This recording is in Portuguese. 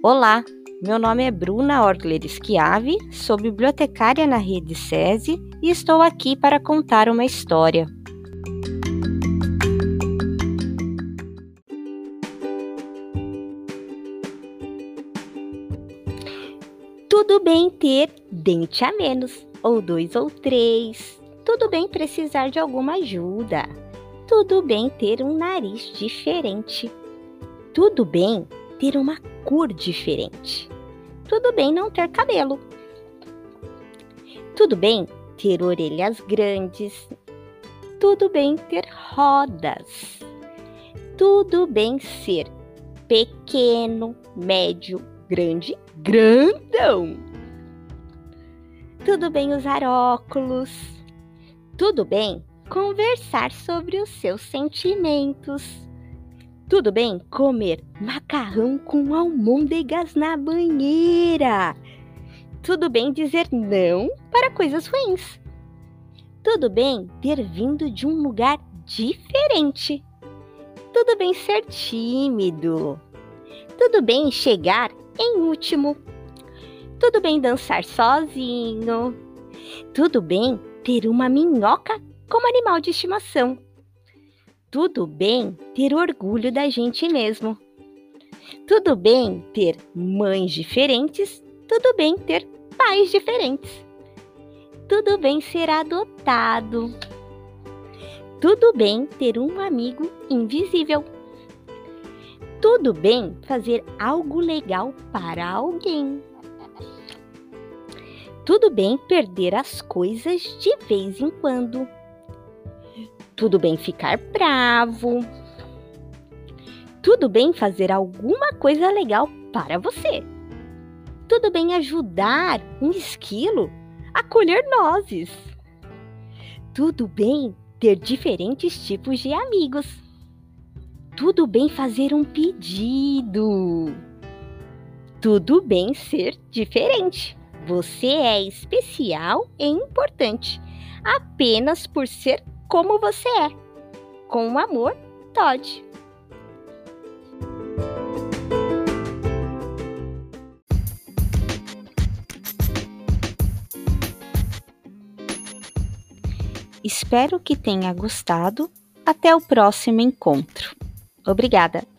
Olá, meu nome é Bruna Orgler Schiavi, sou bibliotecária na rede SESI e estou aqui para contar uma história. Tudo bem ter dente a menos, ou dois ou três. Tudo bem precisar de alguma ajuda. Tudo bem ter um nariz diferente. Tudo bem ter uma cor diferente. Tudo bem não ter cabelo. Tudo bem ter orelhas grandes. Tudo bem ter rodas. Tudo bem ser pequeno, médio, grande, grandão. Tudo bem usar óculos. Tudo bem conversar sobre os seus sentimentos. Tudo bem comer macarrão com almôndegas na banheira. Tudo bem dizer não para coisas ruins. Tudo bem ter vindo de um lugar diferente. Tudo bem ser tímido. Tudo bem chegar em último. Tudo bem dançar sozinho. Tudo bem ter uma minhoca como animal de estimação. Tudo bem ter orgulho da gente mesmo. Tudo bem ter mães diferentes, tudo bem ter pais diferentes. Tudo bem ser adotado. Tudo bem ter um amigo invisível. Tudo bem fazer algo legal para alguém. Tudo bem perder as coisas de vez em quando. Tudo bem ficar bravo. Tudo bem fazer alguma coisa legal para você. Tudo bem ajudar um esquilo a colher nozes. Tudo bem ter diferentes tipos de amigos. Tudo bem fazer um pedido. Tudo bem ser diferente. Você é especial e importante apenas por ser como você é. Com amor, Todd. Espero que tenha gostado. Até o próximo encontro. Obrigada!